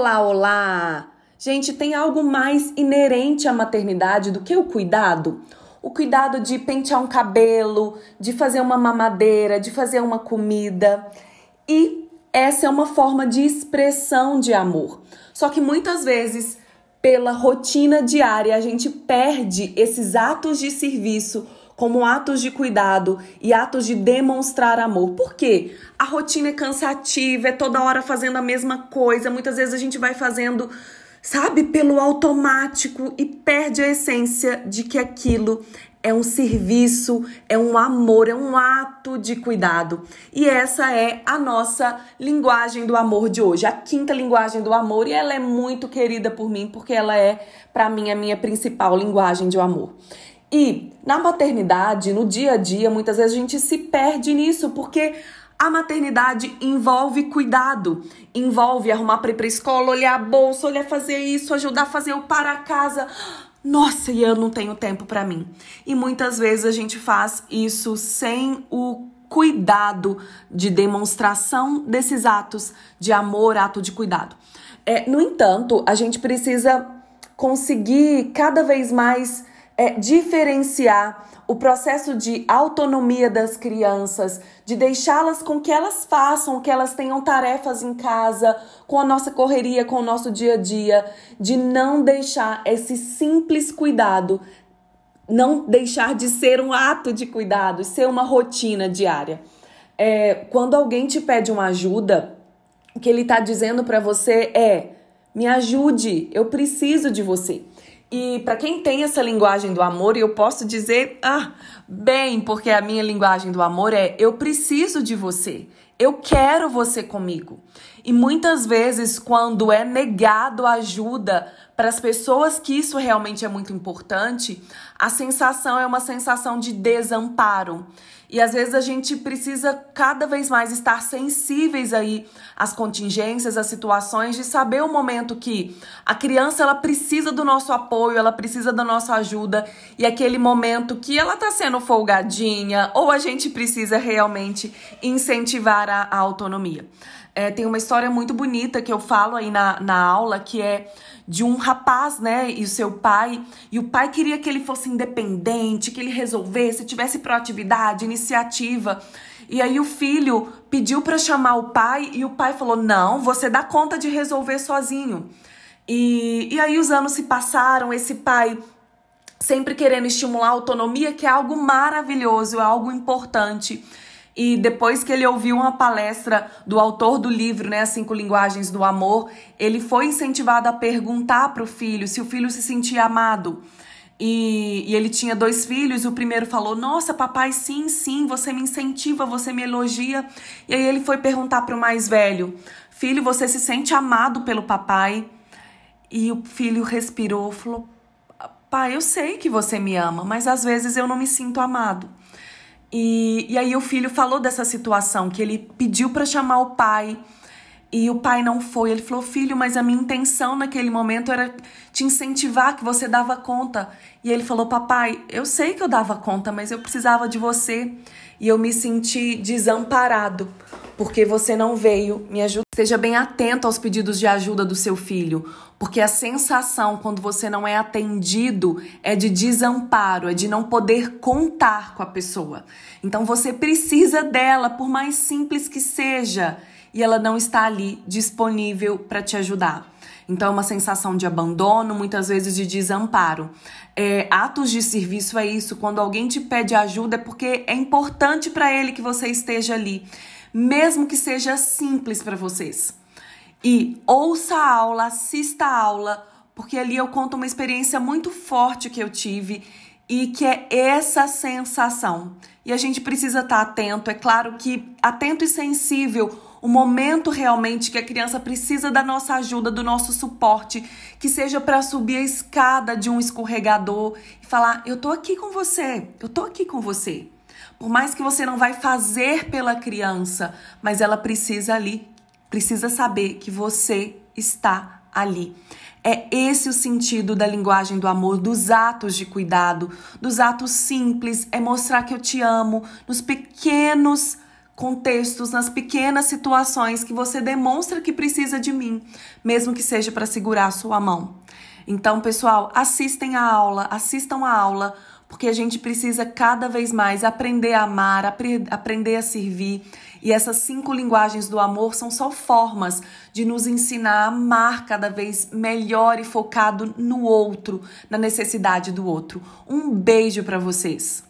Olá, olá! Gente, tem algo mais inerente à maternidade do que o cuidado? O cuidado de pentear um cabelo, de fazer uma mamadeira, de fazer uma comida. E essa é uma forma de expressão de amor. Só que muitas vezes, pela rotina diária, a gente perde esses atos de serviço como atos de cuidado e atos de demonstrar amor. Por quê? A rotina é cansativa, é toda hora fazendo a mesma coisa. Muitas vezes a gente vai fazendo, sabe, pelo automático e perde a essência de que aquilo é um serviço, é um amor, é um ato de cuidado. E essa é a nossa linguagem do amor de hoje, a quinta linguagem do amor, e ela é muito querida por mim porque ela é, para mim, a minha principal linguagem de amor. E na maternidade, no dia a dia, muitas vezes a gente se perde nisso, porque a maternidade envolve cuidado, envolve arrumar para ir para escola, olhar a bolsa, olhar fazer isso, ajudar a fazer o para casa. Nossa, e eu não tenho tempo para mim. E muitas vezes a gente faz isso sem o cuidado de demonstração desses atos de amor, ato de cuidado. É, no entanto, a gente precisa conseguir cada vez mais é, diferenciar o processo de autonomia das crianças, de deixá-las com que elas façam, que elas tenham tarefas em casa, com a nossa correria, com o nosso dia a dia, de não deixar esse simples cuidado, não deixar de ser um ato de cuidado, ser uma rotina diária. É, quando alguém te pede uma ajuda, o que ele está dizendo para você é: me ajude, eu preciso de você. E para quem tem essa linguagem do amor, eu posso dizer, ah, bem, porque a minha linguagem do amor é eu preciso de você. Eu quero você comigo. E muitas vezes, quando é negado ajuda para as pessoas que isso realmente é muito importante, a sensação é uma sensação de desamparo. E às vezes a gente precisa cada vez mais estar sensíveis aí às contingências, às situações, de saber o momento que a criança ela precisa do nosso apoio, ela precisa da nossa ajuda, e aquele momento que ela está sendo folgadinha, ou a gente precisa realmente incentivar a, a autonomia. É, tem uma história muito bonita que eu falo aí na, na aula, que é de um rapaz, né, e o seu pai, e o pai queria que ele fosse independente, que ele resolvesse, tivesse proatividade, iniciativa. E aí o filho pediu para chamar o pai e o pai falou: "Não, você dá conta de resolver sozinho". E, e aí os anos se passaram, esse pai sempre querendo estimular a autonomia, que é algo maravilhoso, é algo importante. E depois que ele ouviu uma palestra do autor do livro, né, As Cinco Linguagens do Amor, ele foi incentivado a perguntar para o filho se o filho se sentia amado. E, e, ele tinha dois filhos. O primeiro falou: Nossa, papai, sim, sim, você me incentiva, você me elogia. E aí ele foi perguntar para o mais velho: Filho, você se sente amado pelo papai? E o filho respirou, falou: Pai, eu sei que você me ama, mas às vezes eu não me sinto amado. E, e aí o filho falou dessa situação, que ele pediu para chamar o pai e o pai não foi. Ele falou: Filho, mas a minha intenção naquele momento era te incentivar, que você dava conta. E ele falou: Papai, eu sei que eu dava conta, mas eu precisava de você. E eu me senti desamparado, porque você não veio me ajudar. Esteja bem atento aos pedidos de ajuda do seu filho, porque a sensação quando você não é atendido é de desamparo, é de não poder contar com a pessoa. Então você precisa dela, por mais simples que seja, e ela não está ali disponível para te ajudar. Então, é uma sensação de abandono, muitas vezes de desamparo. É, atos de serviço é isso. Quando alguém te pede ajuda, é porque é importante para ele que você esteja ali mesmo que seja simples para vocês. E ouça a aula, assista a aula, porque ali eu conto uma experiência muito forte que eu tive e que é essa sensação. E a gente precisa estar tá atento, é claro que atento e sensível o momento realmente que a criança precisa da nossa ajuda, do nosso suporte, que seja para subir a escada de um escorregador e falar: "Eu tô aqui com você, eu tô aqui com você". Por mais que você não vai fazer pela criança, mas ela precisa ali, precisa saber que você está ali. É esse o sentido da linguagem do amor, dos atos de cuidado, dos atos simples, é mostrar que eu te amo nos pequenos contextos, nas pequenas situações que você demonstra que precisa de mim, mesmo que seja para segurar a sua mão. Então, pessoal, assistem a aula, assistam a aula, porque a gente precisa cada vez mais aprender a amar, apre aprender a servir. E essas cinco linguagens do amor são só formas de nos ensinar a amar cada vez melhor e focado no outro, na necessidade do outro. Um beijo para vocês.